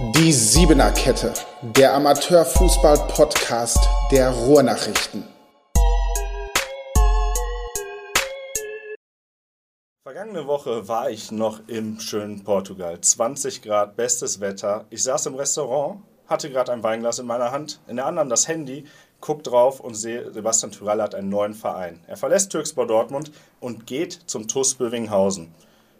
Die Siebener Kette, der Amateurfußball-Podcast der Ruhrnachrichten. Vergangene Woche war ich noch im schönen Portugal. 20 Grad, bestes Wetter. Ich saß im Restaurant, hatte gerade ein Weinglas in meiner Hand, in der anderen das Handy, guck drauf und sehe, Sebastian Tyrell hat einen neuen Verein. Er verlässt Türkspor Dortmund und geht zum TuS Bövinghausen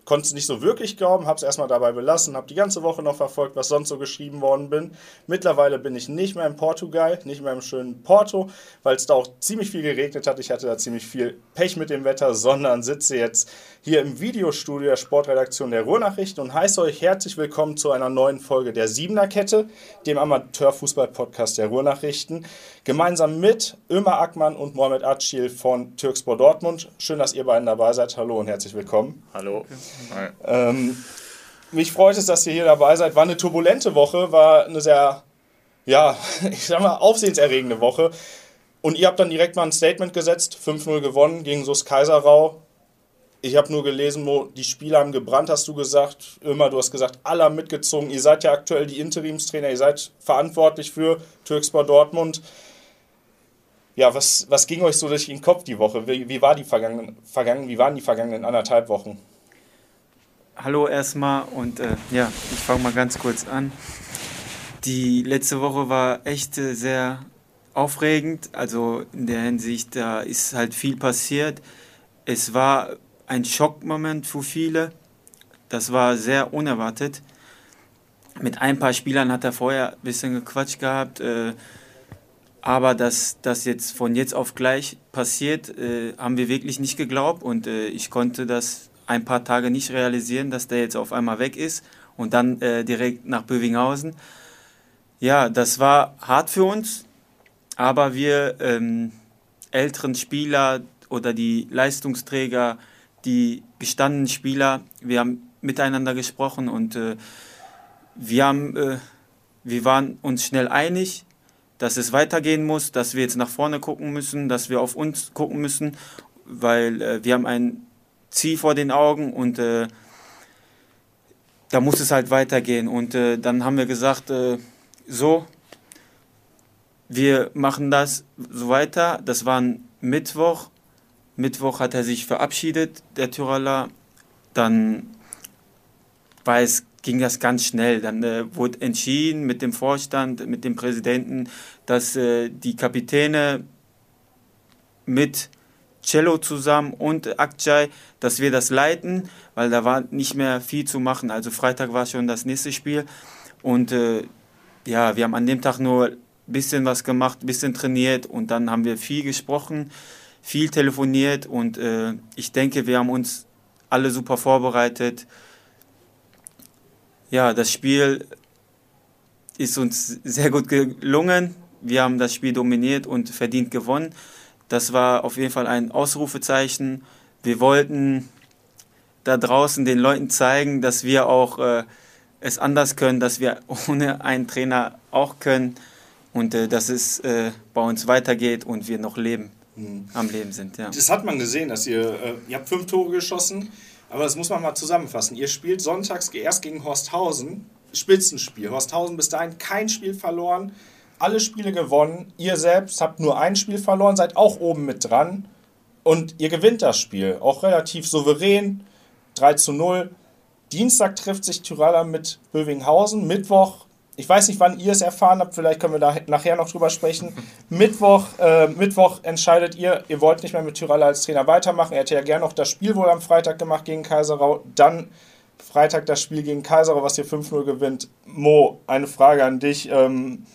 konnte es nicht so wirklich glauben, habe es erstmal dabei belassen, habe die ganze Woche noch verfolgt, was sonst so geschrieben worden bin. Mittlerweile bin ich nicht mehr in Portugal, nicht mehr im schönen Porto, weil es da auch ziemlich viel geregnet hat. Ich hatte da ziemlich viel Pech mit dem Wetter, sondern sitze jetzt hier im Videostudio der Sportredaktion der Ruhrnachrichten und heiße euch herzlich willkommen zu einer neuen Folge der Siebener Kette, dem Amateurfußball-Podcast der Ruhrnachrichten. Gemeinsam mit Ömer Ackmann und Mohamed Acil von Türkspor Dortmund. Schön, dass ihr beiden dabei seid. Hallo und herzlich willkommen. Hallo. Ähm, mich freut es, dass ihr hier dabei seid. War eine turbulente Woche, war eine sehr, ja, ich sag mal, aufsehenserregende Woche. Und ihr habt dann direkt mal ein Statement gesetzt, 5-0 gewonnen gegen SUS Kaiserau. Ich habe nur gelesen, Mo, die Spieler haben gebrannt, hast du gesagt. Immer, du hast gesagt, alle haben mitgezogen. Ihr seid ja aktuell die Interimstrainer, ihr seid verantwortlich für Türkspor Dortmund. Ja, was, was ging euch so durch den Kopf die Woche? Wie, wie, war die vergangenen, vergangen, wie waren die vergangenen anderthalb Wochen? Hallo erstmal und äh, ja, ich fange mal ganz kurz an. Die letzte Woche war echt äh, sehr aufregend, also in der Hinsicht, da ist halt viel passiert. Es war ein Schockmoment für viele. Das war sehr unerwartet. Mit ein paar Spielern hat er vorher ein bisschen gequatscht gehabt. Äh, aber dass das jetzt von jetzt auf gleich passiert, äh, haben wir wirklich nicht geglaubt. Und äh, ich konnte das ein paar Tage nicht realisieren, dass der jetzt auf einmal weg ist und dann äh, direkt nach Bövinghausen. Ja, das war hart für uns, aber wir ähm, älteren Spieler oder die Leistungsträger, die gestandenen Spieler, wir haben miteinander gesprochen und äh, wir, haben, äh, wir waren uns schnell einig dass es weitergehen muss, dass wir jetzt nach vorne gucken müssen, dass wir auf uns gucken müssen, weil äh, wir haben ein Ziel vor den Augen und äh, da muss es halt weitergehen. Und äh, dann haben wir gesagt, äh, so, wir machen das so weiter. Das war ein Mittwoch. Mittwoch hat er sich verabschiedet, der Tyraller. Dann war es ging das ganz schnell. Dann äh, wurde entschieden mit dem Vorstand, mit dem Präsidenten, dass äh, die Kapitäne mit Cello zusammen und Akjay, dass wir das leiten, weil da war nicht mehr viel zu machen. Also Freitag war schon das nächste Spiel und äh, ja, wir haben an dem Tag nur ein bisschen was gemacht, ein bisschen trainiert und dann haben wir viel gesprochen, viel telefoniert und äh, ich denke, wir haben uns alle super vorbereitet ja, das Spiel ist uns sehr gut gelungen. Wir haben das Spiel dominiert und verdient gewonnen. Das war auf jeden Fall ein Ausrufezeichen. Wir wollten da draußen den Leuten zeigen, dass wir auch äh, es anders können, dass wir ohne einen Trainer auch können und äh, dass es äh, bei uns weitergeht und wir noch leben, mhm. am Leben sind. Ja. Das hat man gesehen, dass ihr, äh, ihr habt fünf Tore geschossen aber das muss man mal zusammenfassen. Ihr spielt sonntags erst gegen Horsthausen. Spitzenspiel. Horsthausen bis dahin kein Spiel verloren. Alle Spiele gewonnen. Ihr selbst habt nur ein Spiel verloren, seid auch oben mit dran. Und ihr gewinnt das Spiel. Auch relativ souverän. 3 zu 0. Dienstag trifft sich Tyraller mit Bövinghausen. Mittwoch ich weiß nicht, wann ihr es erfahren habt, vielleicht können wir da nachher noch drüber sprechen. Mittwoch, äh, Mittwoch entscheidet ihr, ihr wollt nicht mehr mit Tyraller als Trainer weitermachen. Er hätte ja gerne noch das Spiel wohl am Freitag gemacht gegen Kaiserau. Dann Freitag das Spiel gegen Kaiserau, was ihr 5-0 gewinnt. Mo, eine Frage an dich. Ähm,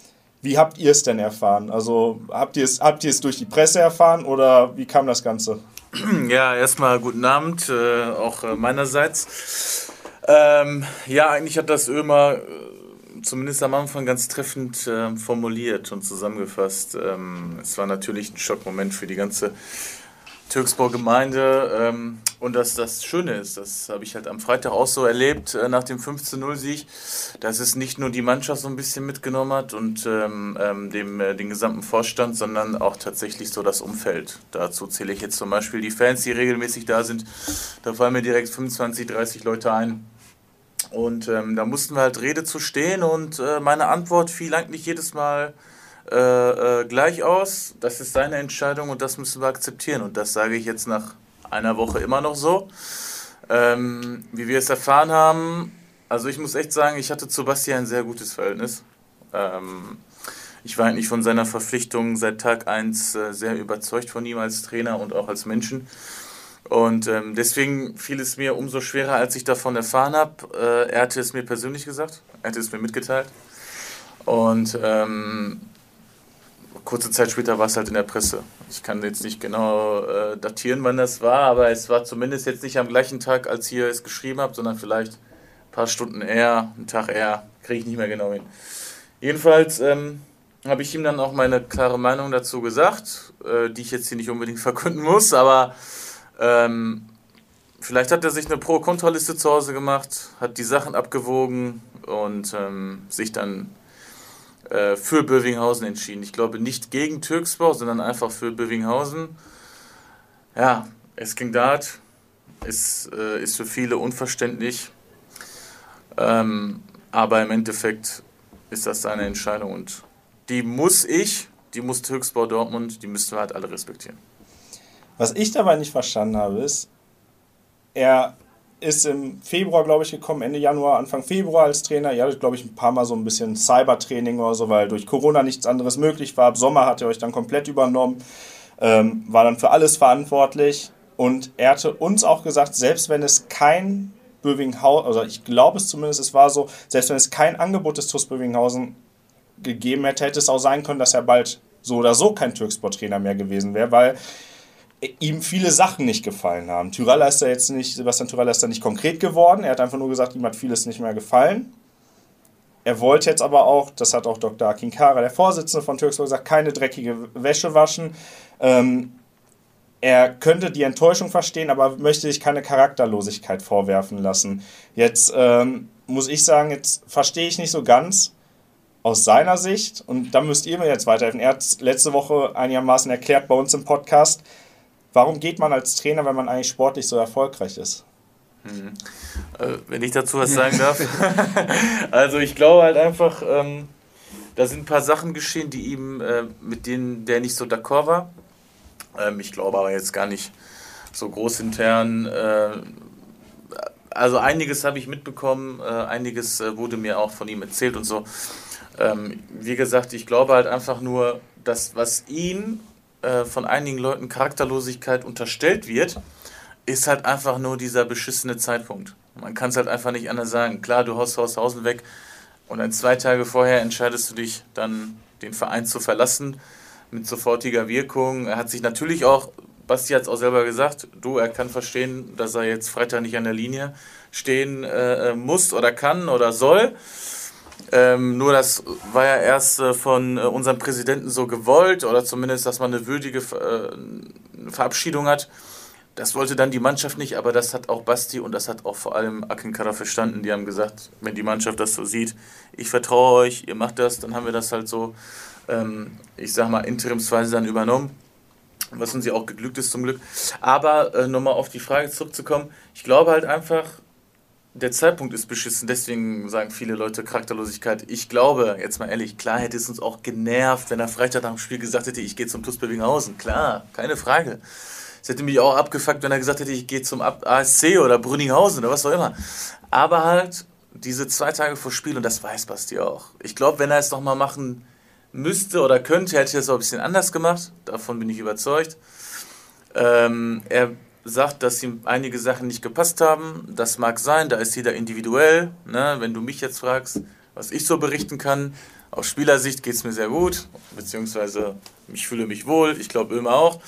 wie habt ihr es denn erfahren? Also habt ihr es, habt ihr es durch die Presse erfahren oder wie kam das Ganze? Ja, erstmal guten Abend, äh, auch äh, meinerseits. Ähm, ja, eigentlich hat das Ömer zumindest am Anfang ganz treffend äh, formuliert und zusammengefasst. Ähm, es war natürlich ein Schockmoment für die ganze Türksburg-Gemeinde. Ähm, und dass das Schöne ist, das habe ich halt am Freitag auch so erlebt, äh, nach dem 15-0-Sieg, dass es nicht nur die Mannschaft so ein bisschen mitgenommen hat und ähm, ähm, dem, äh, den gesamten Vorstand, sondern auch tatsächlich so das Umfeld. Dazu zähle ich jetzt zum Beispiel die Fans, die regelmäßig da sind. Da fallen mir direkt 25, 30 Leute ein Und ähm, da mussten wir halt Rede zu stehen und äh, meine Antwort fiel eigentlich jedes Mal äh, äh, gleich aus. Das ist seine Entscheidung und das müssen wir akzeptieren. Und das sage ich jetzt nach einer Woche immer noch so. Ähm, wie wir es erfahren haben, also ich muss echt sagen, ich hatte zu Basti ein sehr gutes Verhältnis. Ähm, ich war eigentlich von seiner Verpflichtung seit Tag 1 äh, sehr überzeugt von ihm als Trainer und auch als Menschen. Und ähm, deswegen fiel es mir umso schwerer, als ich davon erfahren habe. Äh, er hatte es mir persönlich gesagt, er hatte es mir mitgeteilt. Und ähm, kurze Zeit später war es halt in der Presse. Ich kann jetzt nicht genau äh, datieren, wann das war, aber es war zumindest jetzt nicht am gleichen Tag, als ihr es geschrieben habt, sondern vielleicht ein paar Stunden eher, einen Tag eher, kriege ich nicht mehr genau hin. Jedenfalls ähm, habe ich ihm dann auch meine klare Meinung dazu gesagt, äh, die ich jetzt hier nicht unbedingt verkünden muss, aber ähm, vielleicht hat er sich eine Pro-Kontra-Liste zu Hause gemacht, hat die Sachen abgewogen und ähm, sich dann äh, für Bövinghausen entschieden. Ich glaube nicht gegen Türksbau, sondern einfach für Bövinghausen. Ja, es ging Dart, ist, äh, ist für viele unverständlich, ähm, aber im Endeffekt ist das seine Entscheidung und die muss ich, die muss Türksbau Dortmund, die müssen wir halt alle respektieren. Was ich dabei nicht verstanden habe, ist, er ist im Februar, glaube ich, gekommen, Ende Januar, Anfang Februar als Trainer. Ihr hattet, glaube ich, ein paar Mal so ein bisschen Cybertraining oder so, weil durch Corona nichts anderes möglich war. Ab Sommer hat er euch dann komplett übernommen, ähm, war dann für alles verantwortlich. Und er hatte uns auch gesagt, selbst wenn es kein Bövinghausen, also ich glaube es zumindest, es war so, selbst wenn es kein Angebot des TuS Bövinghausen gegeben hätte, hätte es auch sein können, dass er bald so oder so kein Türksport-Trainer mehr gewesen wäre, weil ihm viele Sachen nicht gefallen haben. Tyrella ist da jetzt nicht, Sebastian Tyrella ist da nicht konkret geworden. Er hat einfach nur gesagt, ihm hat vieles nicht mehr gefallen. Er wollte jetzt aber auch, das hat auch Dr. Akinkara, der Vorsitzende von Türksport, gesagt, keine dreckige Wäsche waschen. Ähm, er könnte die Enttäuschung verstehen, aber möchte sich keine Charakterlosigkeit vorwerfen lassen. Jetzt ähm, muss ich sagen, jetzt verstehe ich nicht so ganz aus seiner Sicht, und da müsst ihr mir jetzt weiterhelfen. Er hat letzte Woche einigermaßen erklärt bei uns im Podcast, Warum geht man als Trainer, wenn man eigentlich sportlich so erfolgreich ist? Hm. Äh, wenn ich dazu was sagen darf. also ich glaube halt einfach, ähm, da sind ein paar Sachen geschehen, die ihm, äh, mit denen der nicht so d'accord war. Ähm, ich glaube aber jetzt gar nicht so groß intern. Äh, also einiges habe ich mitbekommen, äh, einiges äh, wurde mir auch von ihm erzählt und so. Ähm, wie gesagt, ich glaube halt einfach nur, dass was ihn äh, von einigen Leuten Charakterlosigkeit unterstellt wird, ist halt einfach nur dieser beschissene Zeitpunkt. Man kann es halt einfach nicht anders sagen. Klar, du haust Haushausen weg und dann zwei Tage vorher entscheidest du dich dann, den Verein zu verlassen mit sofortiger Wirkung. Er hat sich natürlich auch, Basti hat es auch selber gesagt, du, er kann verstehen, dass er jetzt Freitag nicht an der Linie stehen äh, muss oder kann oder soll. Ähm, nur das war ja erst äh, von äh, unserem Präsidenten so gewollt oder zumindest, dass man eine würdige äh, Verabschiedung hat. Das wollte dann die Mannschaft nicht, aber das hat auch Basti und das hat auch vor allem Akinkara verstanden. Die haben gesagt, wenn die Mannschaft das so sieht, ich vertraue euch, ihr macht das, dann haben wir das halt so, ähm, ich sag mal, interimsweise dann übernommen. Was uns ja auch geglückt ist zum Glück. Aber äh, nochmal auf die Frage zurückzukommen, ich glaube halt einfach, der Zeitpunkt ist beschissen, deswegen sagen viele Leute Charakterlosigkeit. Ich glaube, jetzt mal ehrlich, klar hätte es uns auch genervt, wenn er Freitag nach dem Spiel gesagt hätte, ich gehe zum TuS Bövinghausen. Klar, keine Frage. Es hätte mich auch abgefuckt, wenn er gesagt hätte, ich gehe zum ASC oder Brünninghausen oder was auch immer. Aber halt diese zwei Tage vor Spiel, und das weiß Basti auch. Ich glaube, wenn er es nochmal machen müsste oder könnte, hätte er es auch ein bisschen anders gemacht. Davon bin ich überzeugt. Ähm, er sagt, dass ihm einige Sachen nicht gepasst haben. Das mag sein, da ist jeder individuell. Ne? Wenn du mich jetzt fragst, was ich so berichten kann, aus Spielersicht geht es mir sehr gut, beziehungsweise ich fühle mich wohl, ich glaube Ömer auch.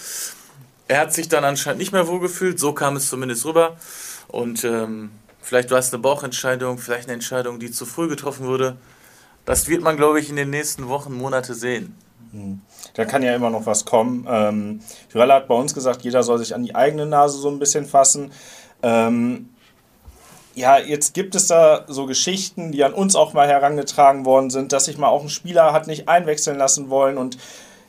Er hat sich dann anscheinend nicht mehr wohl gefühlt, so kam es zumindest rüber. Und ähm, vielleicht war es eine Bauchentscheidung, vielleicht eine Entscheidung, die zu früh getroffen wurde. Das wird man, glaube ich, in den nächsten Wochen, Monate sehen. Hm. Da kann ja immer noch was kommen. Ähm, Jurella hat bei uns gesagt, jeder soll sich an die eigene Nase so ein bisschen fassen. Ähm, ja, jetzt gibt es da so Geschichten, die an uns auch mal herangetragen worden sind, dass sich mal auch ein Spieler hat nicht einwechseln lassen wollen und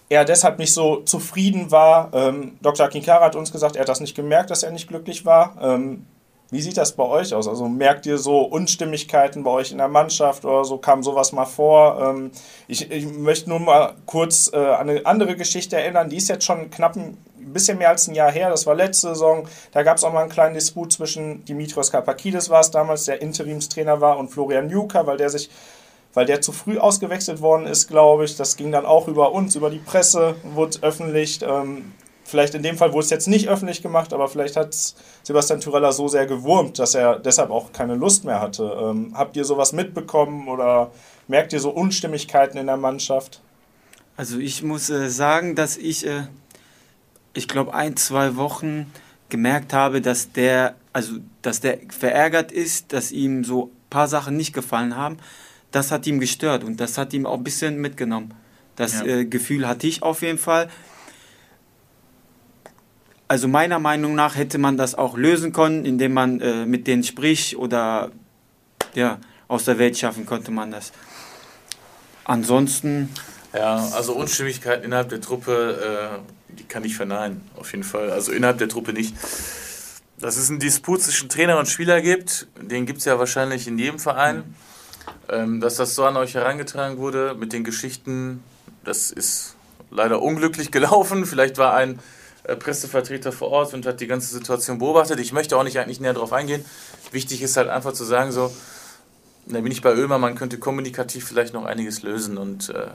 er deshalb nicht so zufrieden war. Ähm, Dr. Kinkara hat uns gesagt, er hat das nicht gemerkt, dass er nicht glücklich war. Ähm, Wie sieht das bei euch aus? Also merkt ihr so Unstimmigkeiten bei euch in der Mannschaft oder so? Kam sowas mal vor? Ähm, ich, ich möchte nur mal kurz äh, an eine andere Geschichte erinnern. Die ist jetzt schon knapp ein bisschen mehr als ein Jahr her. Das war letzte Saison. Da gab es auch mal einen kleinen Disput zwischen Dimitrios Kalpakidis, war es damals, der Interimstrainer war, und Florian Juka, weil der sich weil der zu früh ausgewechselt worden ist, glaube ich. Das ging dann auch über uns, über die Presse, wurde öffentlich. Ähm, vielleicht in dem Fall wurde es jetzt nicht öffentlich gemacht, aber vielleicht hat Sebastian Tyrella so sehr gewurmt, dass er deshalb auch keine Lust mehr hatte. Ähm, habt ihr sowas mitbekommen oder merkt ihr so Unstimmigkeiten in der Mannschaft? Also ich muss äh, sagen, dass ich, äh, ich glaube, ein, zwei Wochen gemerkt habe, dass der, also dass der verärgert ist, dass ihm so ein paar Sachen nicht gefallen haben. Das hat ihm gestört und das hat ihm auch ein bisschen mitgenommen. Das ja. äh, Gefühl hatte ich auf jeden Fall. Also meiner Meinung nach hätte man das auch lösen können, indem man äh, mit denen spricht oder ja, aus der Welt schaffen konnte man das. Ansonsten. Ja, also Unstimmigkeit innerhalb der Truppe, äh, die kann ich verneinen, auf jeden Fall. Also innerhalb der Truppe nicht. Dass es einen Disput zwischen Trainer und Spieler gibt, den gibt es ja wahrscheinlich in jedem Verein. Mhm. Ähm, dass das so an euch herangetragen wurde mit den Geschichten, das ist leider unglücklich gelaufen. Vielleicht war ein Pressevertreter vor Ort und hat die ganze Situation beobachtet. Ich möchte auch nicht eigentlich näher darauf eingehen. Wichtig ist halt einfach zu sagen, so, da bin ich bei Ömer, man könnte kommunikativ vielleicht noch einiges lösen und äh,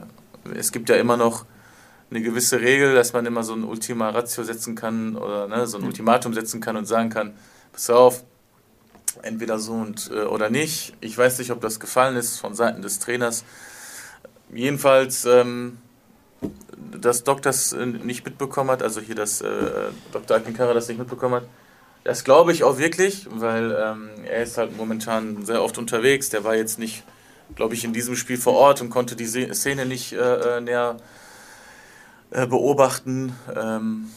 es gibt ja immer noch eine gewisse Regel, dass man immer so ein Ultima Ratio setzen kann oder ne, so ein Ultimatum setzen kann und sagen kann, pass auf, entweder so und äh, oder nicht. Ich weiß nicht, ob das gefallen ist von Seiten des Trainers. Jedenfalls ähm, dass Doc das äh, nicht mitbekommen hat, also hier dass äh, Dr. Akinkara das nicht mitbekommen hat. Das glaube ich auch wirklich, weil ähm, er ist halt momentan sehr oft unterwegs. Der war jetzt nicht, glaube ich, in diesem Spiel vor Ort und konnte die Szene nicht äh, äh, näher äh, beobachten, ähm,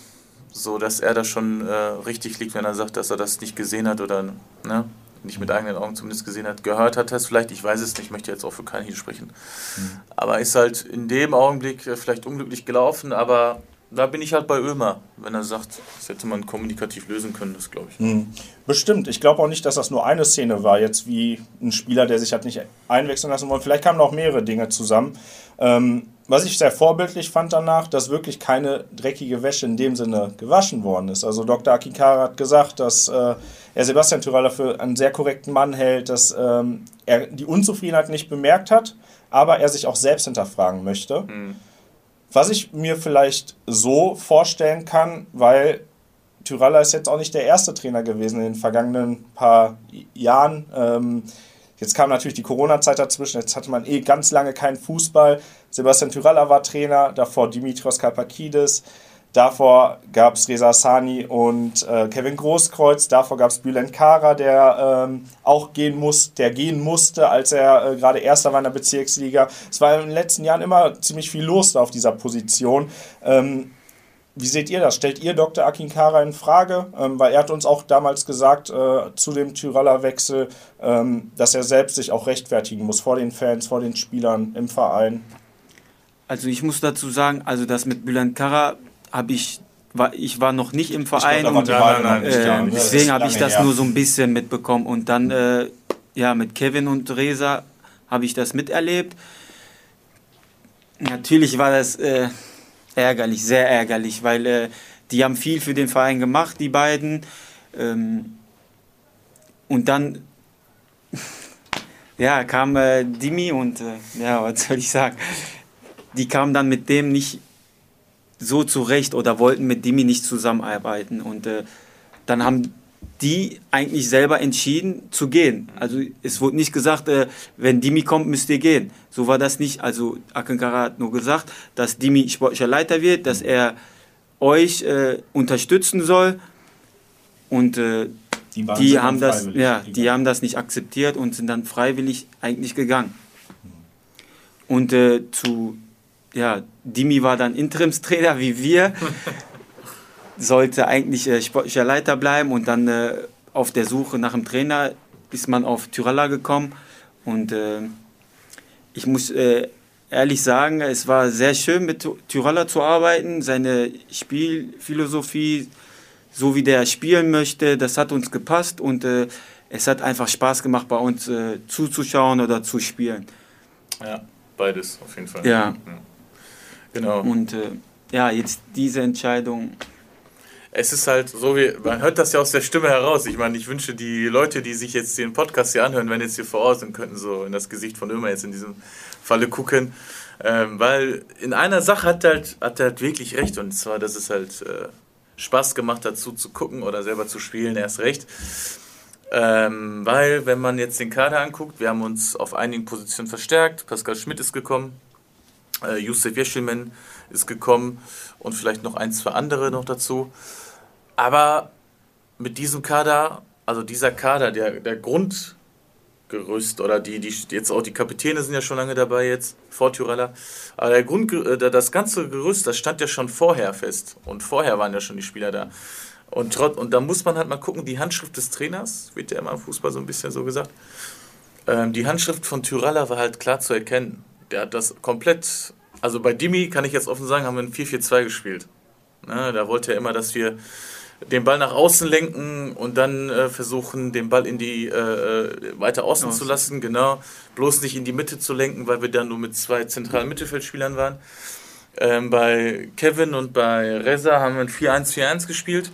so dass er da schon äh, richtig liegt, wenn er sagt, dass er das nicht gesehen hat oder ne? Nicht mit eigenen Augen zumindest gesehen hat, gehört hat es vielleicht, ich weiß es nicht, möchte jetzt auch für keinen hier sprechen. Mhm. Aber ist halt in dem Augenblick äh, vielleicht unglücklich gelaufen, aber da bin ich halt bei Ömer, wenn er sagt, das hätte man kommunikativ lösen können, das glaube ich. Mhm. Bestimmt. Ich glaube auch nicht, dass das nur eine Szene war, jetzt wie ein Spieler, der sich hat nicht einwechseln lassen wollte. Vielleicht kamen noch mehrere Dinge zusammen. Ähm, was ich sehr vorbildlich fand danach, dass wirklich keine dreckige Wäsche in dem Sinne gewaschen worden ist. Also Dr. Akikara hat gesagt, dass äh, er Sebastian Tyrell für einen sehr korrekten Mann hält, dass ähm, er die Unzufriedenheit nicht bemerkt hat, aber er sich auch selbst hinterfragen möchte. Mhm. Was ich mir vielleicht so vorstellen kann, weil Tyralla ist jetzt auch nicht der erste Trainer gewesen in den vergangenen paar Jahren. Ähm, Jetzt kam natürlich die Corona-Zeit dazwischen, jetzt hatte man eh ganz lange keinen Fußball. Sebastian Tyralla war Trainer, davor Dimitrios Kalpakidis, davor gab es Reza Sani und äh, Kevin Großkreuz, davor gab es Bülent Kara, der ähm, auch gehen muss, der gehen musste, als er äh, gerade Erster war in der Bezirksliga. Es war in den letzten Jahren immer ziemlich viel los auf dieser Position. Ähm, wie seht ihr das? Stellt ihr Dr. Akinkara in Frage? Ähm, weil er hat uns auch damals gesagt, äh, zu dem Tyraller-Wechsel, ähm, dass er selbst sich auch rechtfertigen muss vor den Fans, vor den Spielern im Verein. Also ich muss dazu sagen, also das mit Bülent Kara habe ich war, ich war noch nicht im Verein glaub, und nein, nein, nein, äh, deswegen habe ich das her. nur so ein bisschen mitbekommen und dann äh, ja mit Kevin und Reza habe ich das miterlebt. Natürlich war das äh, ärgerlich, sehr ärgerlich, weil äh, die haben viel für den Verein gemacht, die beiden. Ähm, und dann ja, kam äh, Dimi und äh, ja, was soll ich sagen? Die kamen dann mit dem nicht so zurecht oder wollten mit Dimi nicht zusammenarbeiten. Und äh, dann haben die eigentlich selber entschieden zu gehen. Also es wurde nicht gesagt, äh, wenn Dimi kommt, müsst ihr gehen. So war das nicht. Also Akankara hat nur gesagt, dass Dimi sportlicher Leiter wird, dass er euch äh, unterstützen soll. Und äh, die, die haben das, ja, die haben das nicht akzeptiert und sind dann freiwillig eigentlich gegangen. Und äh, zu, ja, Dimi war dann Interimstrainer wie wir. sollte eigentlich äh, sportlicher Leiter bleiben und dann äh, auf der Suche nach einem Trainer ist man auf Tyralla gekommen und äh, ich muss äh, ehrlich sagen, es war sehr schön mit Tyralla zu arbeiten, seine Spielphilosophie, so wie der spielen möchte, das hat uns gepasst und äh, es hat einfach Spaß gemacht, bei uns äh, zuzuschauen oder zu spielen. Ja, beides auf jeden Fall. Ja. Genau. Und äh, ja, jetzt diese Entscheidung. Es ist halt so, wie, man hört das ja aus der Stimme heraus. Ich meine, ich wünsche die Leute, die sich jetzt den Podcast hier anhören, wenn jetzt hier vor Ort sind, könnten so in das Gesicht von Ömer jetzt in diesem Falle gucken. Ähm, weil in einer Sache hat er halt, hat er halt wirklich recht. Und zwar, dass es halt äh, Spaß gemacht hat, zu gucken oder selber zu spielen, erst recht. Ähm, weil, wenn man jetzt den Kader anguckt, wir haben uns auf einigen Positionen verstärkt. Pascal Schmidt ist gekommen, äh, Yusuf Yeşilmen ist gekommen und vielleicht noch ein, zwei andere noch dazu. Aber mit diesem Kader, also dieser Kader, der, der Grundgerüst oder die, die jetzt auch die Kapitäne sind ja schon lange dabei jetzt, vor Tyrella, aber der Grund, äh, das ganze Gerüst, das stand ja schon vorher fest und vorher waren ja schon die Spieler da. Und, trot, und da muss man halt mal gucken, die Handschrift des Trainers, wird ja immer im Fußball so ein bisschen so gesagt, ähm, die Handschrift von Tyrella war halt klar zu erkennen. Der hat das komplett, also bei Dimi kann ich jetzt offen sagen, haben wir ein 4-4-2 gespielt. Ne, da wollte er immer, dass wir den Ball nach außen lenken und dann äh, versuchen, den Ball in die äh, äh weiter außen Aus. zu lassen, genau. Bloß nicht in die Mitte zu lenken, weil wir dann nur mit zwei zentralen Mittelfeldspielern waren. Ähm, bei Kevin und bei Reza haben wir ein 4-1-4-1 gespielt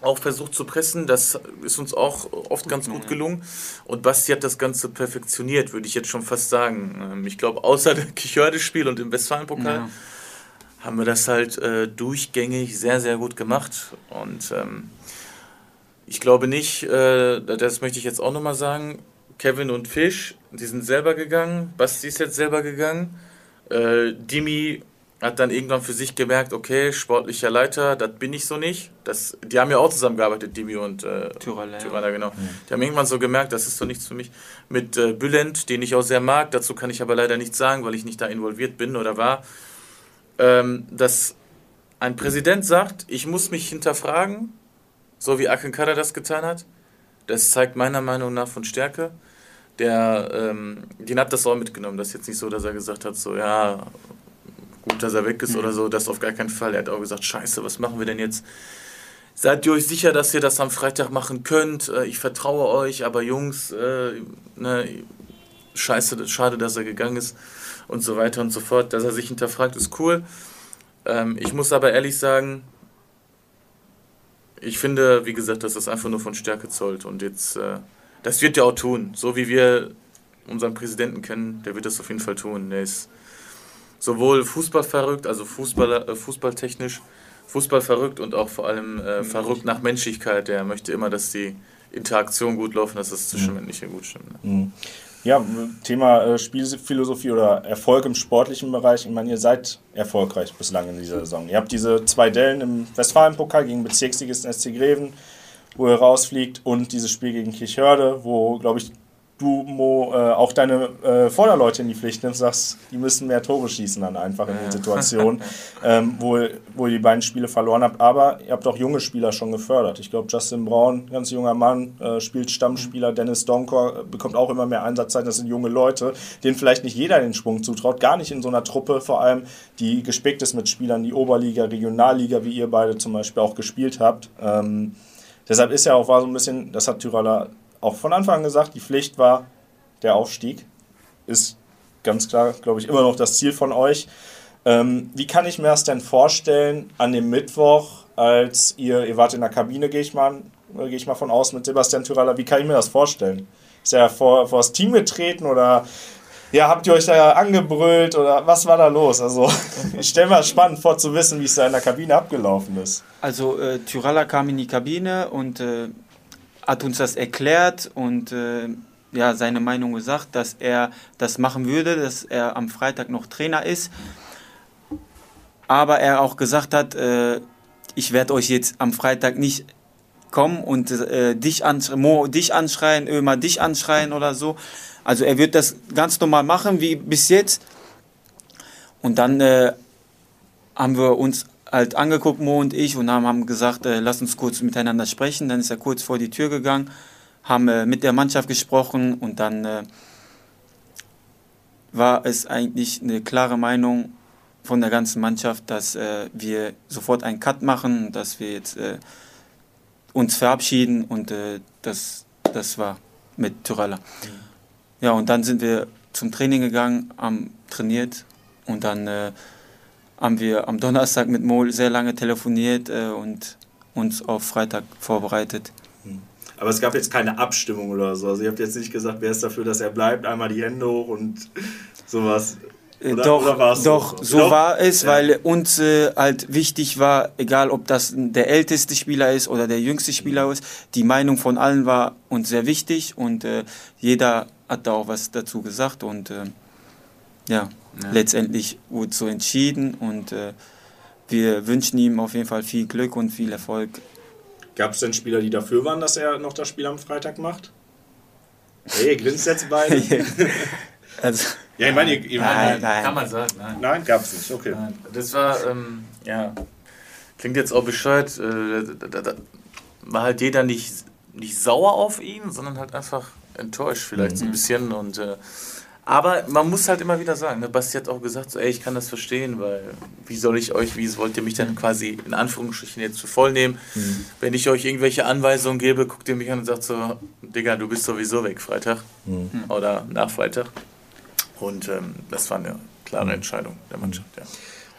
auch versucht zu pressen. Das ist uns auch oft ganz gut gelungen. Und Basti hat das Ganze perfektioniert, würde ich jetzt schon fast sagen. Ähm, ich glaube, außer dem Kichörde-Spiel und dem Westfalen-Pokal ja. haben wir das halt äh, durchgängig sehr, sehr gut gemacht. Und ähm, ich glaube nicht, äh, das möchte ich jetzt auch nochmal sagen, Kevin und Fisch, die sind selber gegangen. Basti ist jetzt selber gegangen. Äh, Dimi hat dann irgendwann für sich gemerkt, okay, sportlicher Leiter, das bin ich so nicht. Das, die haben ja auch zusammengearbeitet, Dimi und äh, Tyraller, Tyraller, genau. Mhm. Die haben irgendwann so gemerkt, das ist so nichts für mich. Mit äh, Bülent, den ich auch sehr mag, dazu kann ich aber leider nichts sagen, weil ich nicht da involviert bin oder war, ähm, dass ein Präsident sagt, ich muss mich hinterfragen, so wie Akin Kader das getan hat. Das zeigt meiner Meinung nach von Stärke. Der, ähm, den hat das auch mitgenommen. Das ist jetzt nicht so, dass er gesagt hat, so, ja, gut, dass er weg ist mhm. oder so, das auf gar keinen Fall. Er hat auch gesagt, scheiße, was machen wir denn jetzt? Seid ihr euch sicher, dass ihr das am Freitag machen könnt? Äh, ich vertraue euch, aber Jungs, äh, ne, scheiße, schade, dass er gegangen ist und so weiter und so fort. Dass er sich hinterfragt, ist cool. Ähm, ich muss aber ehrlich sagen, ich finde, wie gesagt, dass das einfach nur von Stärke zollt. Und jetzt, äh, das wird er auch tun. So wie wir unseren Präsidenten kennen, der wird das auf jeden Fall tun. Der ist sowohl Fußball verrückt, also Fußballer, äh, fußballtechnisch, Fußball verrückt und auch vor allem äh, verrückt nach Menschlichkeit. Der möchte immer, dass die Interaktion gut laufen, dass das Zwischenmenschliche mhm. gut stimmt. Ne? Mhm. Ja, Thema äh, Spielphilosophie oder Erfolg im sportlichen Bereich. Ich meine, ihr seid erfolgreich bislang in dieser Saison. Ihr habt diese zwei Dellen im Westfalen-Pokal gegen Bezirksligisten SC Greven, wo ihr rausfliegt, und dieses Spiel gegen Kirchhörde, wo, glaube ich, du, Mo, äh, auch deine äh, Vorderleute in die Pflicht nimmst, sagst, die müssen mehr Tore schießen dann einfach in den Situationen, ähm, wo, wo ihr die beiden Spiele verloren habt. Aber ihr habt auch junge Spieler schon gefördert. Ich glaube, Justin Braun, ganz junger Mann, äh, spielt Stammspieler. Dennis Donkor bekommt auch immer mehr Einsatzzeit. Das sind junge Leute, denen vielleicht nicht jeder den Sprung zutraut. Gar nicht in so einer Truppe, vor allem, die gespickt ist mit Spielern, die Oberliga, Regionalliga, wie ihr beide zum Beispiel auch gespielt habt. Ähm, deshalb ist ja auch war so ein bisschen, das hat Tyraller auch von Anfang an gesagt, die Pflicht war der Aufstieg. Ist ganz klar, glaube ich, immer noch das Ziel von euch. Ähm, wie kann ich mir das denn vorstellen an dem Mittwoch, als ihr, ihr wart in der Kabine, gehe ich mal, gehe ich mal von aus mit Sebastian Tyraller, wie kann ich mir das vorstellen? Ist er vor, vor das Team getreten oder ja, habt ihr euch da angebrüllt oder was war da los? Also, ich stelle mir spannend vor zu wissen, wie es da in der Kabine abgelaufen ist. Also, äh, Tyralla kam in die Kabine und äh, hat uns das erklärt und äh, ja, seine Meinung gesagt, dass er das machen würde, dass er am Freitag noch Trainer ist. Aber er auch gesagt hat, äh, ich werde euch jetzt am Freitag nicht kommen und äh, dich, ansch Mo, dich anschreien, Ömer dich anschreien oder so. Also er wird das ganz normal machen wie bis jetzt. Und dann äh, haben wir uns halt angeguckt, Mo und ich, und haben, haben gesagt, äh, lass uns kurz miteinander sprechen. Dann ist er kurz vor die Tür gegangen, haben äh, mit der Mannschaft gesprochen und dann äh, war es eigentlich eine klare Meinung von der ganzen Mannschaft, dass äh, wir sofort einen Cut machen, dass wir jetzt äh, uns verabschieden und äh, das, das war mit Tyrella. Mhm. Ja, und dann sind wir zum Training gegangen, haben trainiert und dann haben wir am Donnerstag mit Mol sehr lange telefoniert äh, und uns auf Freitag vorbereitet. Mhm. Aber es gab jetzt keine Abstimmung oder so. Also ihr habt jetzt nicht gesagt, wer ist dafür, dass er bleibt, einmal die Hände hoch und sowas. Äh, oder, doch, oder doch, so, so doch? war es, ja. weil uns äh, halt wichtig war, egal ob das der älteste Spieler ist oder der jüngste Spieler ist, die Meinung von allen war uns sehr wichtig und äh, jeder hat da auch was dazu gesagt und äh, ja, ja, letztendlich wurde so entschieden und äh, wir wünschen ihm auf jeden Fall viel Glück und viel Erfolg. Gab es denn Spieler, die dafür waren, dass er noch das Spiel am Freitag macht? Hey, grinst jetzt beide. also, ja, ich meine, ihr, nein, nein, kann man sagen. Nein, nein gab es nicht. Okay. Nein. Das war, ähm, ja, klingt jetzt auch bescheuert. Äh, da, da, da, war halt jeder nicht, nicht sauer auf ihn, sondern halt einfach enttäuscht vielleicht mhm. so ein mhm. bisschen. Und, äh, aber man muss halt immer wieder sagen, ne, Basti hat auch gesagt, so, ey, ich kann das verstehen, weil wie soll ich euch, wie wollt ihr mich dann quasi in Anführungsstrichen jetzt für voll nehmen? Mhm. Wenn ich euch irgendwelche Anweisungen gebe, guckt ihr mich an und sagt so, Digga, du bist sowieso weg Freitag mhm. oder nach Freitag. Und ähm, das war eine klare. Entscheidung der Mannschaft, ja.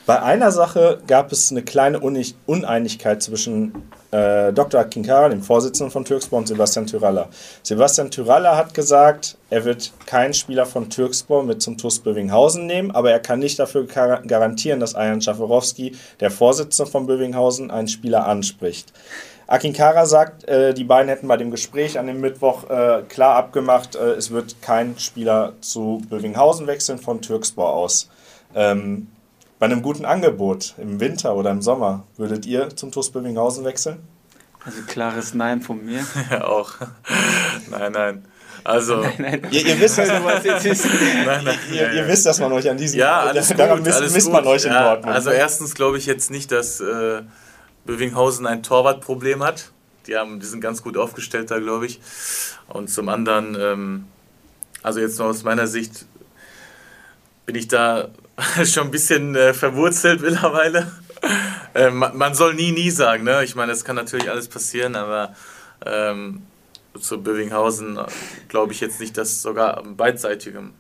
Bei einer Sache gab es eine kleine Uneinigkeit zwischen äh, Dr. Kinkara, dem Vorsitzenden von Türkspor, und Sebastian Tyralla. Sebastian Tyralla hat gesagt, er wird keinen Spieler von Türkspor mit zum TuS Bövinghausen nehmen, aber er kann nicht dafür garantieren, dass Ayan Schaforowski, der Vorsitzende von Bövinghausen, einen Spieler anspricht. Akinkara sagt, äh, die beiden hätten bei dem Gespräch an dem Mittwoch äh, klar abgemacht, äh, es wird kein Spieler zu Bövinghausen wechseln von Türkspor aus. Ähm, bei einem guten Angebot im Winter oder im Sommer, würdet ihr zum TuS Bövinghausen wechseln? Also klares Nein von mir. Ja, auch. nein, nein. Also, nein, nein. Ihr, ihr, wisst, also, was jetzt ist. nein, nein, ihr, ihr, wisst, dass man euch an diesem ja, alles daran gut, misst, alles misst man euch in ja, Dortmund. Also erstens glaube ich jetzt nicht, dass äh, Bövinghausen ein Torwartproblem hat. Die, haben, die sind ganz gut aufgestellt da, glaube ich. Und zum anderen, ähm, also jetzt nur aus meiner Sicht, bin ich da schon ein bisschen äh, verwurzelt mittlerweile. äh, man, soll nie, nie sagen. Ne? Ich meine, es kann natürlich alles passieren, aber ähm, zu Bövinghausen äh, glaube ich jetzt nicht, dass sogar beidseitigem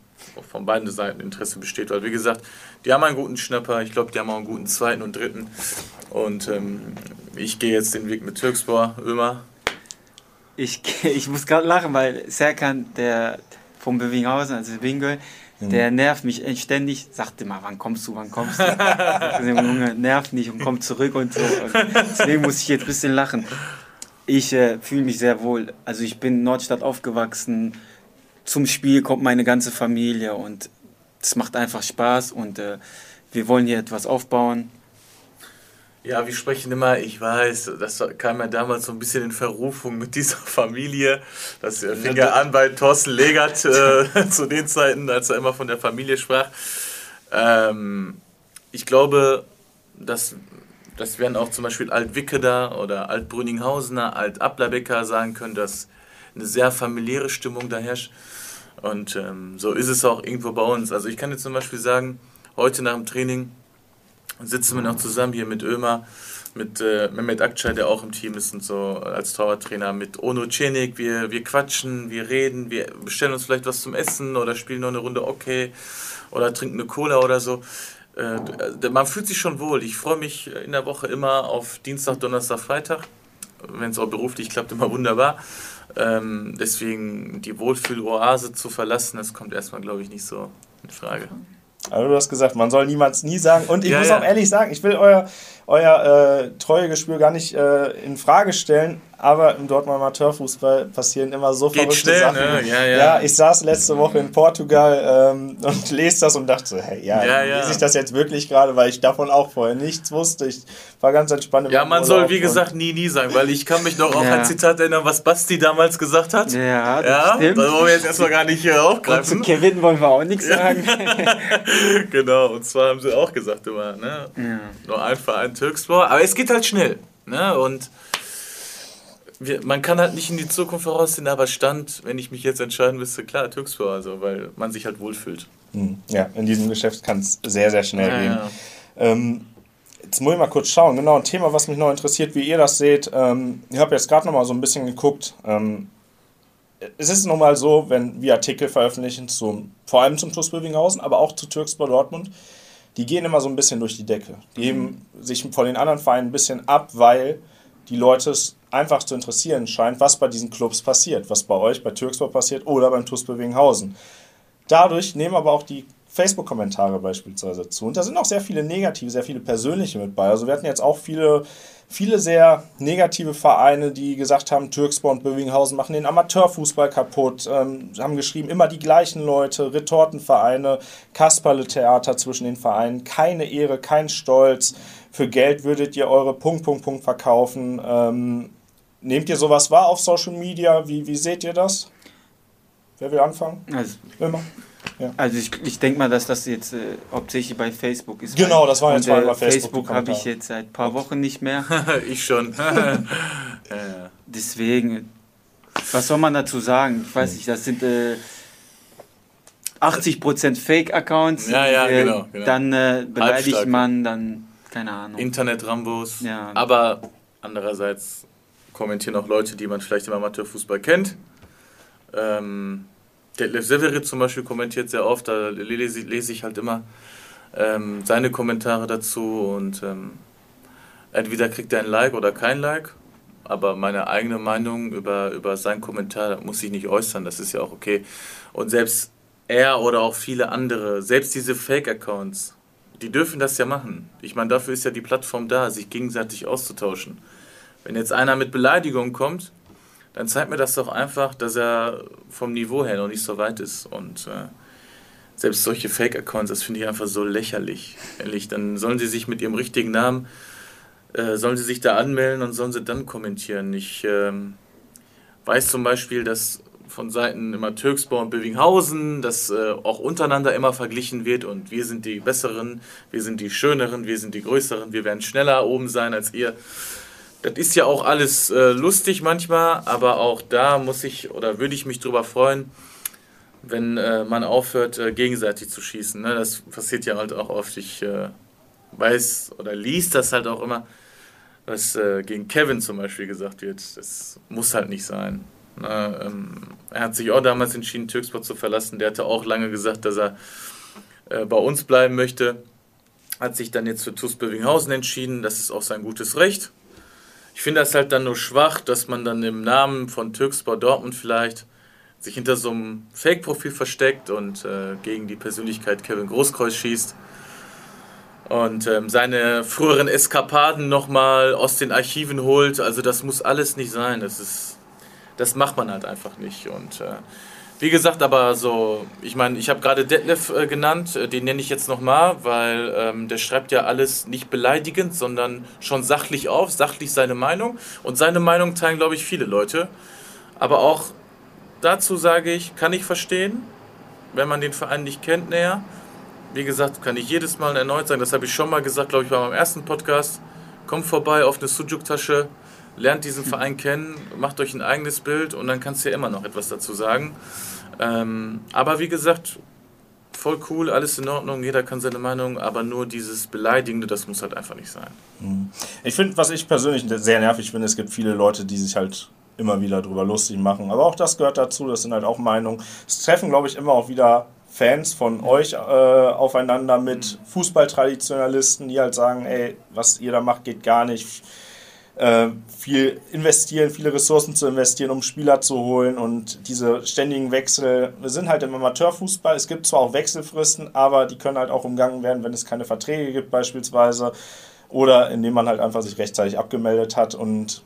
von beiden Seiten Interesse besteht. Weil, wie gesagt, die haben einen guten Schnapper. Ich glaube, die haben auch einen guten zweiten und dritten. Und ähm, ich gehe jetzt den Weg mit Türkspor, Ömer. Ich, ich muss gerade lachen, weil Serkan, der vom Bövinghausen, also mhm. Der nervt mich ständig, sagt immer, wann kommst du, wann kommst du? der Junge nervt nicht und kommt zurück und so. Und deswegen muss ich jetzt ein bisschen lachen. Ich äh, fühle mich sehr wohl. Also ich bin in Nordstadt aufgewachsen, zum Spiel kommt meine ganze Familie und es macht einfach Spaß und äh, wir wollen hier etwas aufbauen. Ja, wir sprechen immer, ich weiß, das kam ja damals so ein bisschen in Verrufung mit dieser Familie. Das fing ja an bei Thorsten Legert äh, zu den Zeiten, als er immer von der Familie sprach. Ähm, ich glaube, dass, dass werden auch zum Beispiel Alt-Wicketer oder Alt-Brüninghausener, Alt-Ablerbecker sagen können, dass eine sehr familiäre Stimmung da herrscht. Und ähm, so ist es auch irgendwo bei uns. Also ich kann jetzt zum Beispiel sagen, heute nach dem Training sitzen wir noch zusammen hier mit Ömer, mit äh, Mehmet Akçay, der auch im Team ist und so als Torwarttrainer, mit Ono Cenik. Wir, wir quatschen, wir reden, wir bestellen uns vielleicht was zum Essen oder spielen noch eine Runde Okay oder trinken eine Cola oder so. Äh, man fühlt sich schon wohl. Ich freue mich in der Woche immer auf Dienstag, Donnerstag, Freitag. Wenn es auch beruflich klappt, immer wunderbar. Ähm, deswegen die Wohlfühl-Oase zu verlassen, das kommt erstmal, glaube ich, nicht so in Frage. Also du hast gesagt, man soll niemals nie sagen. Und ich ja, muss ja. auch ehrlich sagen, ich will euer, euer äh, Treuegespür gar nicht äh, in Frage stellen, aber im Dortmund Amateurfußball passieren immer so Geht verrückte schnell, Sachen. Ne? Ja, ja. ja, ich saß letzte Woche in Portugal ähm, und lese das und dachte so, hey, ja, ja, ja. lese ich das jetzt wirklich gerade, weil ich davon auch vorher nichts wusste. Ich war ganz entspannt. Ja, man soll wie gesagt nie, nie sagen, weil ich kann mich noch auch an Zitat erinnern, was Basti damals gesagt hat. Ja, das ja, stimmt. Das wollen wir jetzt erstmal gar nicht hier aufgreifen. Und zu Kevin wollen wir auch nichts sagen. genau, und zwar haben sie auch gesagt immer, ne? Ja. Nur ein Verein Türkspor, aber es geht halt schnell, ne? Und wir, man kann halt nicht in die Zukunft voraussehen, aber Stand, wenn ich mich jetzt entscheiden müsste, klar, Türkspor, also, weil man sich halt wohlfühlt. Hm, ja, in diesem Geschäft kann es sehr, sehr schnell ja, gehen. Ja. Ähm, Jetzt muss ich mal kurz schauen. Genau, ein Thema, was mich noch interessiert, wie ihr das seht. Ähm, ich habe jetzt gerade noch mal so ein bisschen geguckt. Ähm, es ist nun mal so, wenn wir Artikel veröffentlichen, zum, vor allem zum TuS Bövinghausen, aber auch zu Türkspor Dortmund, die gehen immer so ein bisschen durch die Decke. Die heben sich von den anderen Vereinen ein bisschen ab, weil die Leute es einfach zu interessieren scheint, was bei diesen Clubs passiert, was bei euch, bei Türkspor passiert oder beim TuS Bövinghausen. Dadurch nehmen aber auch die Facebook-Kommentare beispielsweise zu. Und da sind auch sehr viele negative, sehr viele persönliche mit bei. Also wir hatten jetzt auch viele, viele sehr negative Vereine, die gesagt haben, Türkspor und Bövinghausen machen den Amateurfußball kaputt, ähm, haben geschrieben, immer die gleichen Leute, Retortenvereine, Kasperle-Theater zwischen den Vereinen, keine Ehre, kein Stolz. Für Geld würdet ihr eure Punkt, Punkt, Punkt verkaufen. Ähm, nehmt ihr sowas wahr auf Social Media? Wie, wie seht ihr das? Wer will anfangen? Also, Immer. Ja. also ich, ich denke mal, dass das jetzt äh, hauptsächlich bei Facebook ist. Genau, das war jetzt bei Facebook, Facebook habe ich jetzt seit ein paar Wochen nicht mehr. ich schon. Deswegen, was soll man dazu sagen? Ich weiß nicht, das sind äh, 80% Fake-Accounts. Ja, ja, äh, genau, genau. Dann äh, beleidigt man, dann, keine Ahnung. Internet-Rambos. Ja. Aber andererseits kommentieren auch Leute, die man vielleicht im Amateurfußball kennt. Ähm, Detlef Severit zum Beispiel kommentiert sehr oft, da lese, ich halt immer ähm, seine Kommentare dazu und ähm, entweder kriegt er ein Like oder kein Like, aber meine eigene Meinung über, über seinen Kommentar muss ich nicht äußern, das ist ja auch okay. Und selbst er oder auch viele andere, selbst diese Fake-Accounts, die dürfen das ja machen. Ich meine, dafür ist ja die Plattform da, sich gegenseitig auszutauschen. Wenn jetzt einer mit Beleidigung kommt, dann zeigt mir das doch einfach, dass er vom Niveau her noch nicht so weit ist. Und äh, selbst solche Fake-Accounts, das finde ich einfach so lächerlich. Ehrlich, dann sollen sie sich mit ihrem richtigen Namen, äh, sollen sie sich da anmelden und sollen sie dann kommentieren. Ich ähm, weiß zum Beispiel, dass von Seiten immer Türkspor und Bövinghausen, dass äh, auch untereinander immer verglichen wird und wir sind die Besseren, wir sind die Schöneren, wir sind die Größeren, wir werden schneller oben sein als ihr. Das ist ja auch alles äh, lustig manchmal, aber auch da muss ich oder würde ich mich drüber freuen, wenn äh, man aufhört, äh, gegenseitig zu schießen. Ne? Das passiert ja halt auch oft. Ich äh, weiß oder liest das halt auch immer, was äh, gegen Kevin zum Beispiel gesagt wird. Das muss halt nicht sein. Ne? Ähm, er hat sich auch damals entschieden, Türksport zu verlassen. Der hatte auch lange gesagt, dass er äh, bei uns bleiben möchte. Hat sich dann jetzt für TuS Bövinghausen entschieden. Das ist auch sein gutes Recht. Ich finde das halt dann nur schwach, dass man dann im Namen von Türkspor Dortmund vielleicht sich hinter so einem Fake-Profil versteckt und äh, gegen die Persönlichkeit Kevin Großkreuz schießt und ähm, seine früheren Eskapaden nochmal aus den Archiven holt. Also das muss alles nicht sein. Das ist, das macht man halt einfach nicht. Und äh, wie gesagt, aber so, ich meine, ich habe gerade Detlef äh, genannt, äh, den nenne ich jetzt nochmal, weil ähm, der schreibt ja alles nicht beleidigend, sondern schon sachlich auf, sachlich seine Meinung. Und seine Meinung teilen, glaube ich, viele Leute. Aber auch dazu sage ich, kann ich verstehen, wenn man den Verein nicht kennt näher. Wie gesagt, kann ich jedes Mal erneut sagen, das habe ich schon mal gesagt, glaube ich, bei meinem ersten Podcast. Kommt vorbei auf eine Sujuk-Tasche, lernt diesen Verein kennen, macht euch ein eigenes Bild und dann kannst du ja immer noch etwas dazu sagen. Ähm, aber wie gesagt, voll cool, alles in Ordnung, jeder kann seine Meinung, aber nur dieses Beleidigende, das muss halt einfach nicht sein. Ich finde, was ich persönlich sehr nervig finde, es gibt viele Leute, die sich halt immer wieder drüber lustig machen. Aber auch das gehört dazu, das sind halt auch Meinungen. Es treffen, glaube ich, immer auch wieder Fans von euch äh, aufeinander mit Fußballtraditionalisten, die halt sagen, ey, was ihr da macht, geht gar nicht. Äh, viel investieren, viele Ressourcen zu investieren, um Spieler zu holen und diese ständigen Wechsel. Wir sind halt im Amateurfußball. Es gibt zwar auch Wechselfristen, aber die können halt auch umgangen werden, wenn es keine Verträge gibt beispielsweise oder indem man halt einfach sich rechtzeitig abgemeldet hat und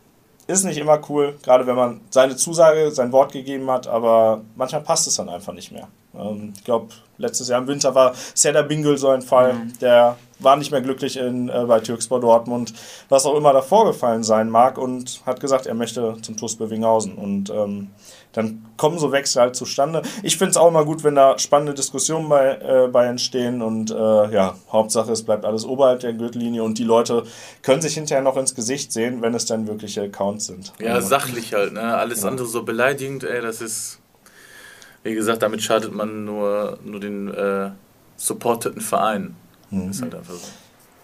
ist nicht immer cool, gerade wenn man seine Zusage, sein Wort gegeben hat, aber manchmal passt es dann einfach nicht mehr. Ähm, ich glaube, letztes Jahr im Winter war Serdar Bingöl so ein Fall, der war nicht mehr glücklich in, äh, bei Türkspor Dortmund, was auch immer da vorgefallen sein mag und hat gesagt, er möchte zum TuS Bövinghausen und ähm, dann kommen so Wechsel halt zustande. Ich finde es auch immer gut, wenn da spannende Diskussionen bei, äh, bei entstehen und äh, ja, Hauptsache es bleibt alles oberhalb der Gürtellinie und die Leute können sich hinterher noch ins Gesicht sehen, wenn es dann wirkliche Accounts sind. Ja, sachlich halt, ne? Alles andere so beleidigend, ey, das ist. Wie gesagt, damit schadet man nur, nur den äh, supporteten Verein. Ist halt einfach so.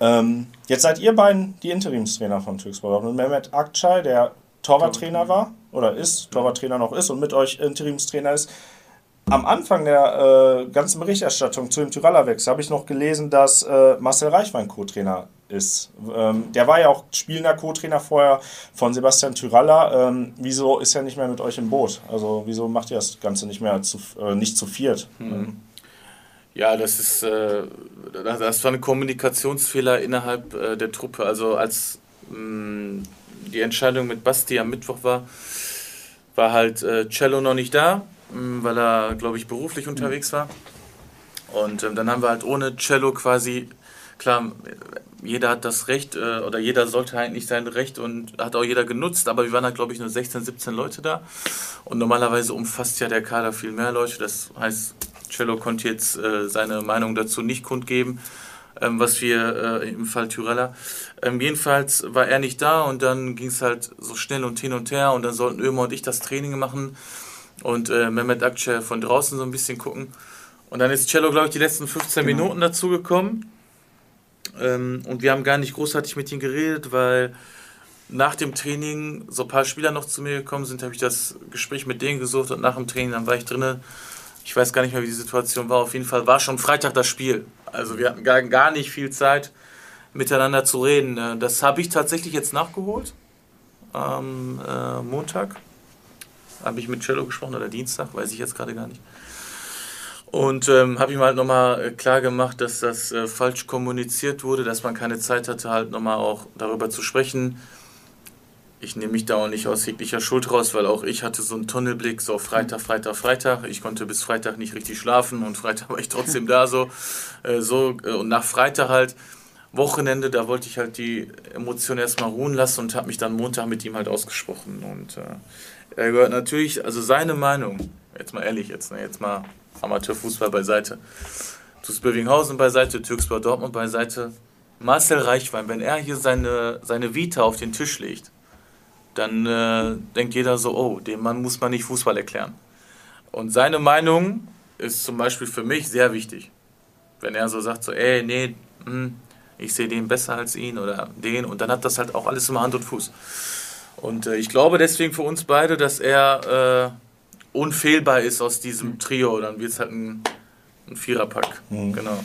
Ähm, jetzt seid ihr beiden die Interimstrainer von Türkspor und Mehmet Akçay, der Torwarttrainer war oder ist, Torwarttrainer noch ist und mit euch Interimstrainer ist. Am Anfang der äh, ganzen Berichterstattung zu dem Tyraller-Wechsel habe ich noch gelesen, dass äh, Marcel Reichwein Co-Trainer ist. Ähm, der war ja auch spielender Co-Trainer vorher von Sebastian Tyraller. Ähm, wieso ist er nicht mehr mit euch im Boot? Also wieso macht ihr das Ganze nicht mehr zu, äh, nicht zu viert? Mhm. Ja, das ist äh, das war ein Kommunikationsfehler innerhalb äh, der Truppe. Also als mh, mm, die Entscheidung mit Basti am Mittwoch war, war halt äh, Cello noch nicht da, mh, mm, weil er, glaube ich, beruflich unterwegs war. Und ähm, dann haben wir halt ohne Cello quasi, klar, jeder hat das Recht äh, oder jeder sollte eigentlich sein Recht und hat auch jeder genutzt, aber wir waren halt, glaube ich, nur 16, 17 Leute da. Und normalerweise umfasst ja der Kader viel mehr Leute. Das heißt, Cello konnte jetzt äh, seine Meinung dazu nicht kundgeben, ähm, was wir äh, im Fall Tyrella. Ähm, jedenfalls war er nicht da und dann ging es halt so schnell und hin und her und dann sollten Ömer und ich das Training machen und äh, Mehmet Akçe von draußen so ein bisschen gucken. Und dann ist Cello, glaube ich, die letzten 15 genau. Minuten dazugekommen. Ähm, und wir haben gar nicht großartig mit ihm geredet, weil nach dem Training so ein paar Spieler noch zu mir gekommen sind, habe ich das Gespräch mit denen gesucht und nach dem Training, dann war ich drinnen ich weiß gar nicht mehr, wie die Situation war. Auf jeden Fall war schon Freitag das Spiel. Also wir hatten gar, gar nicht viel Zeit, miteinander zu reden. Äh, das habe ich tatsächlich jetzt nachgeholt. Am äh, Montag habe ich mit Cello gesprochen oder Dienstag, weiß ich jetzt gerade gar nicht. Und ähm, habe ihm halt nochmal äh, klar gemacht, dass das äh, falsch kommuniziert wurde, dass man keine Zeit hatte, halt nochmal auch darüber zu sprechen ich nehme mich da auch nicht aus jeglicher Schuld raus, weil auch ich hatte so einen Tunnelblick, so Freitag, Freitag, Freitag. Ich konnte bis Freitag nicht richtig schlafen und Freitag war ich trotzdem da so. Äh, so äh, und nach Freitag halt, Wochenende, da wollte ich halt die Emotionen erstmal ruhen lassen und habe mich dann Montag mit ihm halt ausgesprochen. Und äh, er gehört natürlich, also seine Meinung, jetzt mal ehrlich jetzt, ne, jetzt mal Amateurfußball beiseite. Tussbövinghausen beiseite, Türkspor Dortmund beiseite. Marcel Reichwein, wenn er hier seine, seine Vita auf den Tisch legt, dann äh, denkt jeder so, oh, dem Mann muss man nicht Fußball erklären. Und seine Meinung ist zum Beispiel für mich sehr wichtig. Wenn er so sagt, so, ey, nee, mh, hm, ich sehe den besser als ihn oder den und dann hat das halt auch alles immer Hand und Fuß. Und äh, ich glaube deswegen für uns beide, dass er äh, unfehlbar ist aus diesem Trio. Dann wird es halt ein, ein Viererpack. Mhm. Genau.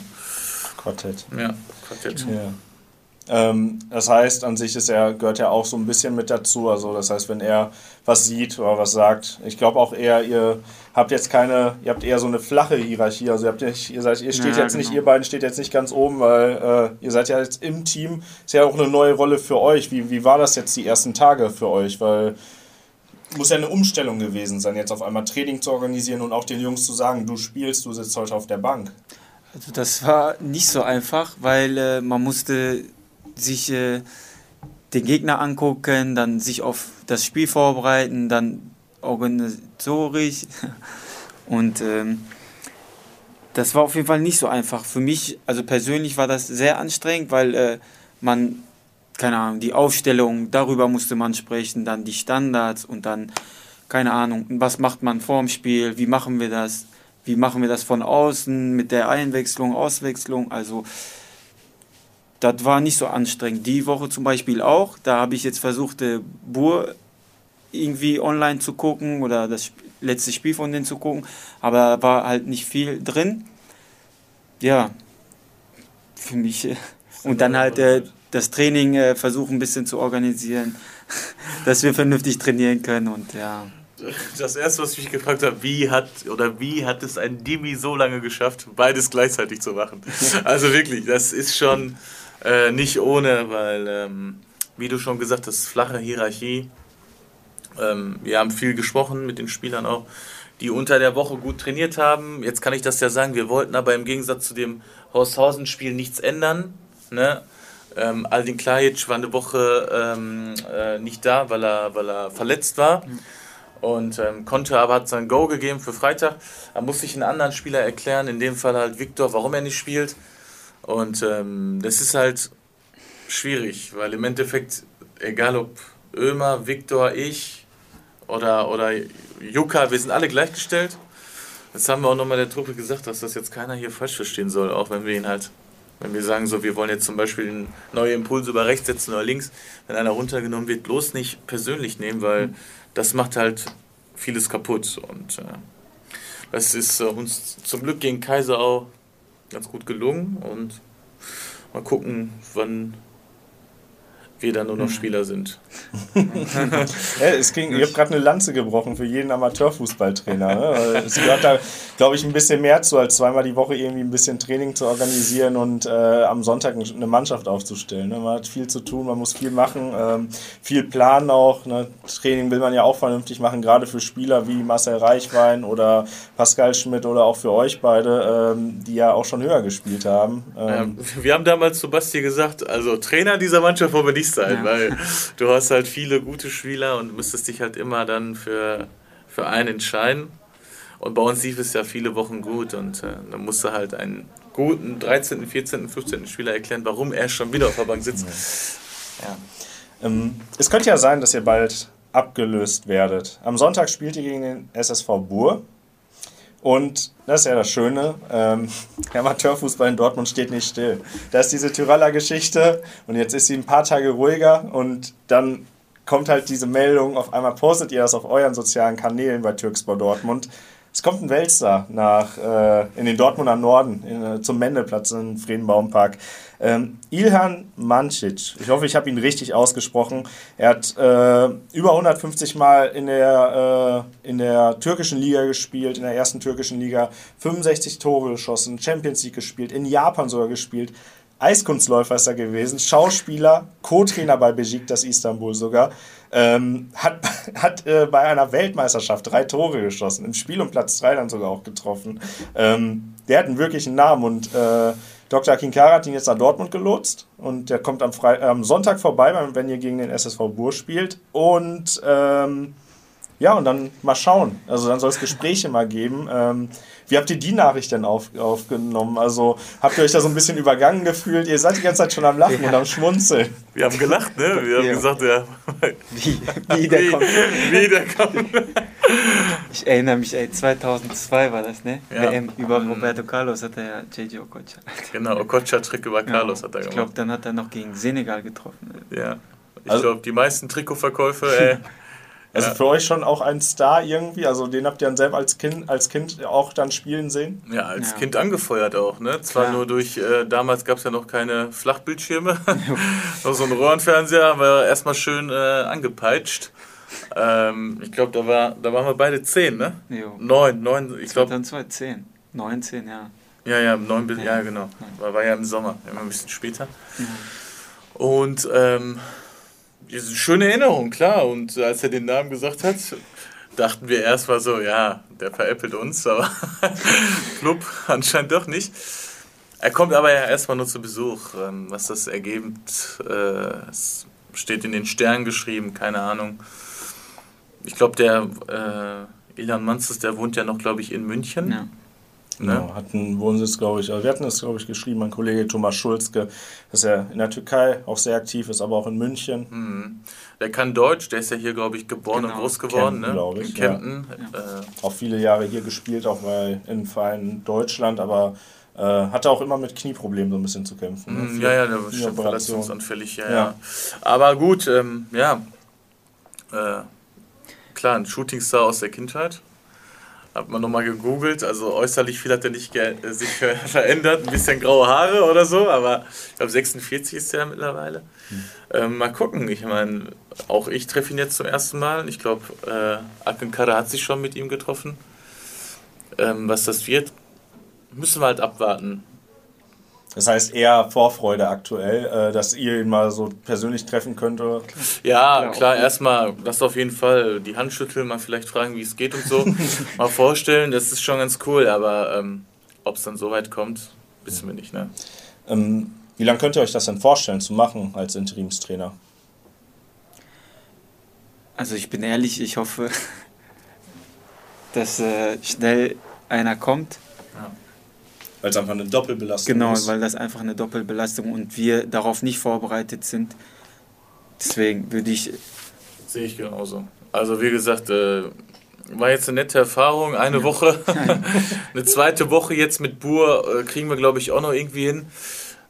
Quartett. Ja, Quartett. Ja. Ähm, das heißt, an sich ist er, gehört ja auch so ein bisschen mit dazu. Also das heißt, wenn er was sieht oder was sagt, ich glaube auch eher, ihr habt jetzt keine, ihr habt eher so eine flache Hierarchie. Also ihr habt nicht, ihr seid, ihr steht ja, jetzt genau. nicht, ihr beiden steht jetzt nicht ganz oben, weil äh, ihr seid ja jetzt im Team, ist ja auch eine neue Rolle für euch. Wie, wie war das jetzt die ersten Tage für euch? Weil muss ja eine Umstellung gewesen sein, jetzt auf einmal Training zu organisieren und auch den Jungs zu sagen, du spielst, du sitzt heute auf der Bank. Also das war nicht so einfach, weil äh, man musste sich äh, den Gegner angucken, dann sich auf das Spiel vorbereiten, dann organisatorisch. Und ähm, das war auf jeden Fall nicht so einfach. Für mich, also persönlich war das sehr anstrengend, weil äh, man, keine Ahnung, die Aufstellung, darüber musste man sprechen, dann die Standards und dann, keine Ahnung, was macht man vorm Spiel, wie machen wir das, wie machen wir das von außen mit der Einwechslung, Auswechslung, also das war nicht so anstrengend. Die Woche zum Beispiel auch. Da habe ich jetzt versucht, äh, Bur irgendwie online zu gucken oder das letzte Spiel von denen zu gucken. Aber da war halt nicht viel drin. Ja, für mich. Äh, und dann halt äh, das Training äh, versuchen ein bisschen zu organisieren, dass wir vernünftig trainieren können und ja. Das erste, was ich mich gefragt habe, wie hat oder wie hat es ein Dimi so lange geschafft, beides gleichzeitig zu machen? Also wirklich, das ist schon äh, nicht ohne, weil, ähm, wie du schon gesagt hast, flache Hierarchie. Ähm, wir haben viel gesprochen mit den Spielern auch, die unter der Woche gut trainiert haben. Jetzt kann ich das ja sagen, wir wollten aber im Gegensatz zu dem Horshausen-Spiel nichts ändern. Ne? Ähm, Aldin Klajic war eine Woche ähm, äh, nicht da, weil er, weil er verletzt war. Und ähm, konnte aber hat sein Go gegeben für Freitag. Da musste ich einen anderen Spieler erklären, in dem Fall halt Viktor, warum er nicht spielt. Und ähm, das ist halt schwierig, weil im Endeffekt, egal ob Ömer, Viktor, ich oder, oder Juka, wir sind alle gleichgestellt. Das haben wir auch nochmal der Truppe gesagt, dass das jetzt keiner hier falsch verstehen soll, auch wenn wir ihn halt Wenn wir sagen, so, wir wollen jetzt zum Beispiel neue Impulse über rechts setzen oder links, wenn einer runtergenommen wird, bloß nicht persönlich nehmen, weil mhm. das macht halt vieles kaputt. Und äh, das ist äh, uns zum Glück gegen Kaiser auch ganz gut gelungen. Und mal gucken, wann wir dann nur noch mhm. Spieler sind. ja, es ging, ich habe gerade eine Lanze gebrochen für jeden Amateurfußballtrainer. Ne? Es gehört da, glaube ich, ein bisschen mehr zu, als zweimal die Woche irgendwie ein bisschen Training zu organisieren und äh, am Sonntag eine Mannschaft aufzustellen. Ne? Man hat viel zu tun, man muss viel machen, ähm, viel planen auch. Ne? Training will man ja auch vernünftig machen, gerade für Spieler wie Marcel Reichwein oder Pascal Schmidt oder auch für euch beide, ähm, die ja auch schon höher gespielt haben. Ähm, wir haben damals zu Basti gesagt, also Trainer dieser Mannschaft wollen wir nicht sein, ja. weil du hast halt viele gute Spieler und müsstest dich halt immer dann für, für einen entscheiden. Und bei uns lief es ja viele Wochen gut und äh, dann musst du halt einen guten 13., 14., 15. Spieler erklären, warum er schon wieder auf der Bank sitzt. Ja. Ähm, es könnte ja sein, dass ihr bald abgelöst werdet. Am Sonntag spielt ihr gegen den SSV Bur. Und das ist ja das Schöne, ähm, Amateurfußball in Dortmund steht nicht still. Da ist diese Tyraller Geschichte und jetzt ist sie ein paar Tage ruhiger und dann kommt halt diese Meldung, auf einmal postet ihr das auf euren sozialen Kanälen bei Türkspor Dortmund. Es kommt ein Weltstar nach, äh, in den Dortmunder Norden, in, äh, zum Mendelplatz im Friedenbaumpark. Ähm, Ilhan Mancic, ich hoffe, ich habe ihn richtig ausgesprochen. Er hat äh, über 150 Mal in der, äh, in der türkischen Liga gespielt, in der ersten türkischen Liga, 65 Tore geschossen, Champions League gespielt, in Japan sogar gespielt. Eiskunstläufer ist er gewesen, Schauspieler, Co-Trainer bei Besiktas Istanbul sogar, ähm, hat, hat äh, bei einer Weltmeisterschaft drei Tore geschossen, im Spiel um Platz drei dann sogar auch getroffen. Ähm, der hat einen wirklichen Namen und äh, Dr. Kinkara hat ihn jetzt nach Dortmund gelotst und der kommt am, Fre am Sonntag vorbei, wenn ihr gegen den SSV Bur spielt. Und ähm, ja, und dann mal schauen. Also dann soll es Gespräche mal geben. Ähm, wie habt ihr die Nachricht denn auf, aufgenommen? Also habt ihr euch da so ein bisschen übergangen gefühlt? Ihr seid die ganze Zeit schon am Lachen ja. und am Schmunzeln. Wir haben gelacht, ne? Wir haben ja. gesagt, ja. Wie, wie der kommt. Wie der kommt. Ich erinnere mich, ey, 2002 war das, ne? Ja. WM über mhm. Roberto Carlos hat er ja JJ Okocha. Genau, Okocha-Trick über Carlos hat er gemacht. Ich glaube, dann hat er noch gegen Senegal getroffen. Ja. Ich also, glaube, die meisten Trikotverkäufe, ey. Also ja. für euch schon auch ein Star irgendwie? Also den habt ihr dann selber als Kind, als Kind auch dann spielen sehen? Ja, als ja. Kind angefeuert auch. Ne? Zwar ja. nur durch, äh, damals gab es ja noch keine Flachbildschirme, noch so ein Röhrenfernseher, haben wir erstmal schön äh, angepeitscht. Ähm, ich glaube, da, war, da waren wir beide zehn, ne? Jo. Neun, neun, ich glaube. Dann zwei, zehn. Neun, zehn, ja. Ja, ja, neun bis, ja, genau. War, war ja im Sommer, immer ein bisschen später. Und ähm, diese schöne Erinnerung, klar. Und als er den Namen gesagt hat, dachten wir erstmal so, ja, der veräppelt uns, aber Club anscheinend doch nicht. Er kommt aber ja erstmal nur zu Besuch. Ähm, was das ergibt, äh, steht in den Sternen geschrieben, keine Ahnung. Ich glaube, der äh, Ilan Manzes, der wohnt ja noch, glaube ich, in München. Ja. Genau, ne? hat einen Wohnsitz, glaube ich. Also wir hatten das, glaube ich, geschrieben, mein Kollege Thomas Schulzke, dass er in der Türkei auch sehr aktiv ist, aber auch in München. Mhm. Der kann Deutsch, der ist ja hier, glaube ich, geboren genau. und groß geworden. Camden, ne? glaube ich. In Kempten. Ja. Äh, auch viele Jahre hier gespielt, auch bei in Vereinen Deutschland, aber äh, hatte auch immer mit Knieproblemen so ein bisschen zu kämpfen. Ne? Mhm, ja, ja, der war verletzungsanfällig, ja, ja, ja. Aber gut, ähm, ja. Äh, klar, ein Shootingstar aus der Kindheit. Hat man nochmal gegoogelt, also äußerlich viel hat er nicht äh, sich verändert, ein bisschen graue Haare oder so, aber ich glaube 46 ist er mittlerweile. Hm. Ähm, mal gucken, ich meine, auch ich treffe ihn jetzt zum ersten Mal. Ich glaube, äh, Akankara hat sich schon mit ihm getroffen. Ähm, was das wird, müssen wir halt abwarten. Das heißt eher Vorfreude aktuell, äh, dass ihr ihn mal so persönlich treffen könnt? Oder? Ja, ja klar, erstmal das auf jeden Fall. Die Hand schütteln, mal vielleicht fragen, wie es geht und so. mal vorstellen, das ist schon ganz cool, aber ähm, ob es dann so weit kommt, wissen wir nicht. Ne? Ähm, wie lange könnt ihr euch das denn vorstellen zu machen als Interimstrainer? Also ich bin ehrlich, ich hoffe, dass äh, schnell einer kommt weil es einfach eine Doppelbelastung genau, ist. Genau, weil das einfach eine Doppelbelastung und wir darauf nicht vorbereitet sind. Deswegen würde ich. Sehe ich genauso. Also, wie gesagt, äh, war jetzt eine nette Erfahrung. Eine ja. Woche. eine zweite Woche jetzt mit Bur äh, kriegen wir, glaube ich, auch noch irgendwie hin.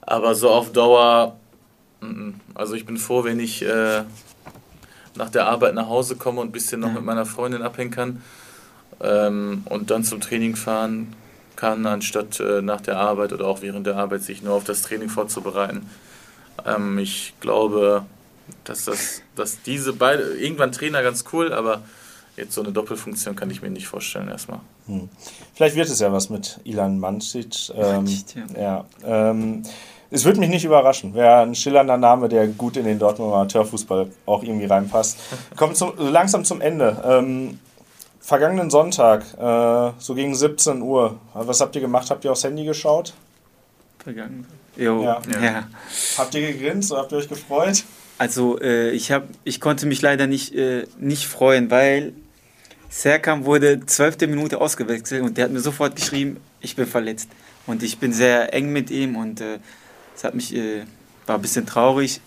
Aber so auf Dauer, also ich bin froh, wenn ich äh, nach der Arbeit nach Hause komme und ein bisschen noch mit meiner Freundin abhängen kann ähm, und dann zum Training fahren kann, anstatt äh, nach der Arbeit oder auch während der Arbeit sich nur auf das Training vorzubereiten. Ähm, ich glaube, dass, das, dass diese beide, irgendwann Trainer ganz cool, aber jetzt so eine Doppelfunktion kann ich mir nicht vorstellen erstmal. Hm. Vielleicht wird es ja was mit Ilan Mancic. Ähm, ja. ja ähm, es würde mich nicht überraschen. Wäre ein schillernder Name, der gut in den Dortmunder Amateurfußball auch irgendwie reinpasst. Kommt zum, langsam zum Ende. Ähm, vergangenen Sonntag, äh, so gegen 17 Uhr, was habt ihr gemacht? Habt ihr aufs Handy geschaut? Vergangen. Jo. Ja. ja. Habt ihr gegrinst oder habt ihr euch gefreut? Also äh, ich, hab, ich konnte mich leider nicht, äh, nicht freuen, weil Serkan wurde zwölfte Minute ausgewechselt und der hat mir sofort geschrieben, ich bin verletzt. Und ich bin sehr eng mit ihm und äh, es hat mich, äh, war ein bisschen traurig,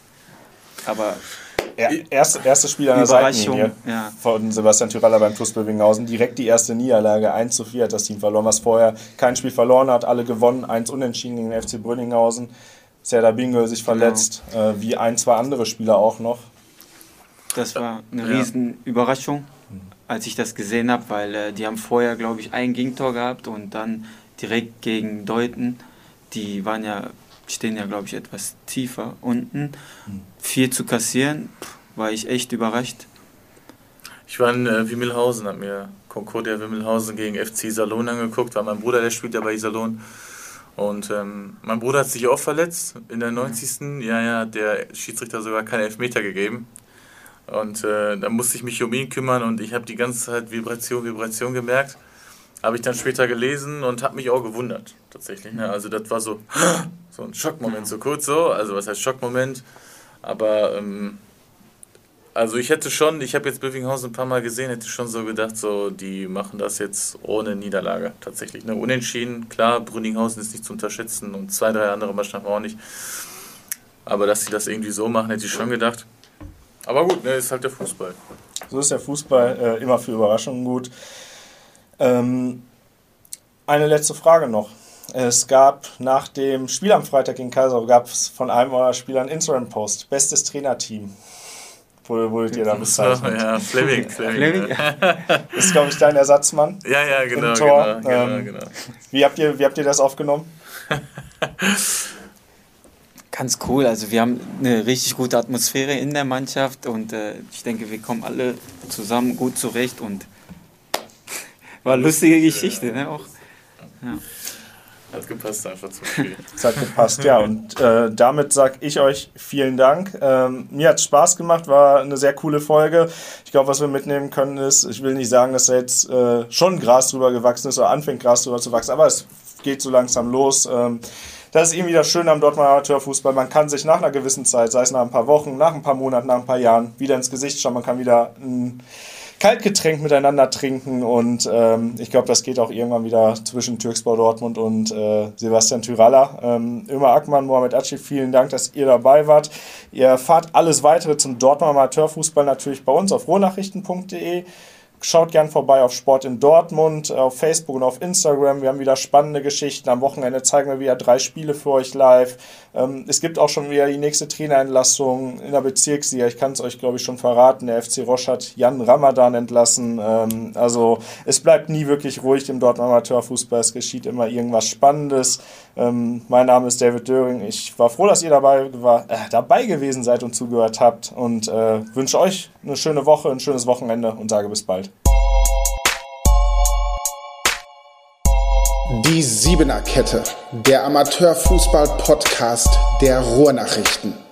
aber ja, erste, erstes Spiel an der Seitenlinie ja. von Sebastian Tyraller beim TuS Bövinghausen. Direkt die erste Niederlage, 1 zu 4 hat das Team verloren, was vorher kein Spiel verloren hat, alle gewonnen, 1 unentschieden gegen den FC Brünninghausen. Serda Bingel sich genau. verletzt, genau. äh, wie ein, zwei andere Spieler auch noch. Das war eine ja. riesen Überraschung, als ich das gesehen habe, weil äh, die haben vorher, glaube ich, ein Gegentor gehabt und dann direkt gegen Deuten. Die waren ja stehen ja, glaube ich, etwas tiefer unten. Hm. Viel zu kassieren, war ich echt überrascht. Ich war in äh, Wimmelhausen, habe mir Concordia Wimmelhausen gegen FC Iserlohn angeguckt, weil mein Bruder, der spielt ja bei Iserlohn. Und ähm, mein Bruder hat sich auch verletzt in der 90. Ja, ja, der Schiedsrichter sogar keine Elfmeter gegeben. Und äh, da musste ich mich um ihn kümmern und ich habe die ganze Zeit Vibration, Vibration gemerkt. Habe ich dann später gelesen und habe mich auch gewundert, tatsächlich. Ne? Also das war so, so ein Schockmoment, so kurz so. Also was heißt Schockmoment? Aber ähm, also ich hätte schon, ich habe jetzt Bövinghausen ein paar Mal gesehen, hätte schon so gedacht, so die machen das jetzt ohne Niederlage tatsächlich. Ne? Unentschieden, klar, Brünninghausen ist nicht zu unterschätzen und zwei, drei andere Mannschaften auch nicht. Aber dass sie das irgendwie so machen, hätte ich schon gedacht. Aber gut, ne, ist halt der Fußball. So ist der Fußball äh, immer für Überraschungen gut. Ähm, eine letzte Frage noch. Es gab nach dem Spiel am Freitag gegen Kaiser gab es von einem eurer Spieler einen Instagram-Post. Bestes Trainerteam. Wo wurdet ihr da bezeichnet? ja, Fleming. Fleming. Ja. ist, glaube ich, dein Ersatzmann. Ja, ja, genau. Genau, genau, ähm, genau. Wie, habt ihr, wie habt ihr das aufgenommen? Ganz cool. Also, wir haben eine richtig gute Atmosphäre in der Mannschaft und äh, ich denke, wir kommen alle zusammen gut zurecht und war eine lustige Geschichte, ne? Auch. Ja. Hat gepasst einfach zum Spiel. Es hat gepasst, ja. Und äh, damit sage ich euch vielen Dank. Ähm, mir hat es Spaß gemacht, war eine sehr coole Folge. Ich glaube, was wir mitnehmen können ist, ich will nicht sagen, dass da jetzt äh, schon Gras drüber gewachsen ist oder anfängt Gras drüber zu wachsen, aber es geht so langsam los. Ähm, das ist irgendwie das Schöne am Dortmunder Amateurfußball. Man kann sich nach einer gewissen Zeit, sei es nach ein paar Wochen, nach ein paar Monaten, nach ein paar Jahren, wieder ins Gesicht schauen. Man kann wieder ein Kaltgetränk miteinander trinken und ähm, ich glaube, das geht auch irgendwann wieder zwischen Türkspor Dortmund und äh, Sebastian Tyralla. Ähm, Ömer Ackmann, Mohamed Aci, vielen Dank, dass ihr dabei wart. Ihr erfahrt alles weitere zum Dortmunder Amateurfußball natürlich bei uns auf rohnachrichten.de. Schaut gern vorbei auf Sport in Dortmund, auf Facebook und auf Instagram. Wir haben wieder spannende Geschichten. Am Wochenende zeigen wir wieder drei Spiele für euch live. Ähm, es gibt auch schon wieder die nächste Trainerentlassung in der Bezirksliga. Ich kann es euch, glaube ich, schon verraten. Der FC Roche hat Jan Ramadan entlassen. Ähm, also es bleibt nie wirklich ruhig im Dortmund Amateurfußball. Es geschieht immer irgendwas Spannendes. Ähm, mein Name ist David Döring. Ich war froh, dass ihr dabei, war, äh, dabei gewesen seid und zugehört habt und äh, wünsche euch eine schöne Woche, ein schönes Wochenende und sage bis bald. Die Siebener Kette, der Amateurfußball-Podcast der Ruhrnachrichten.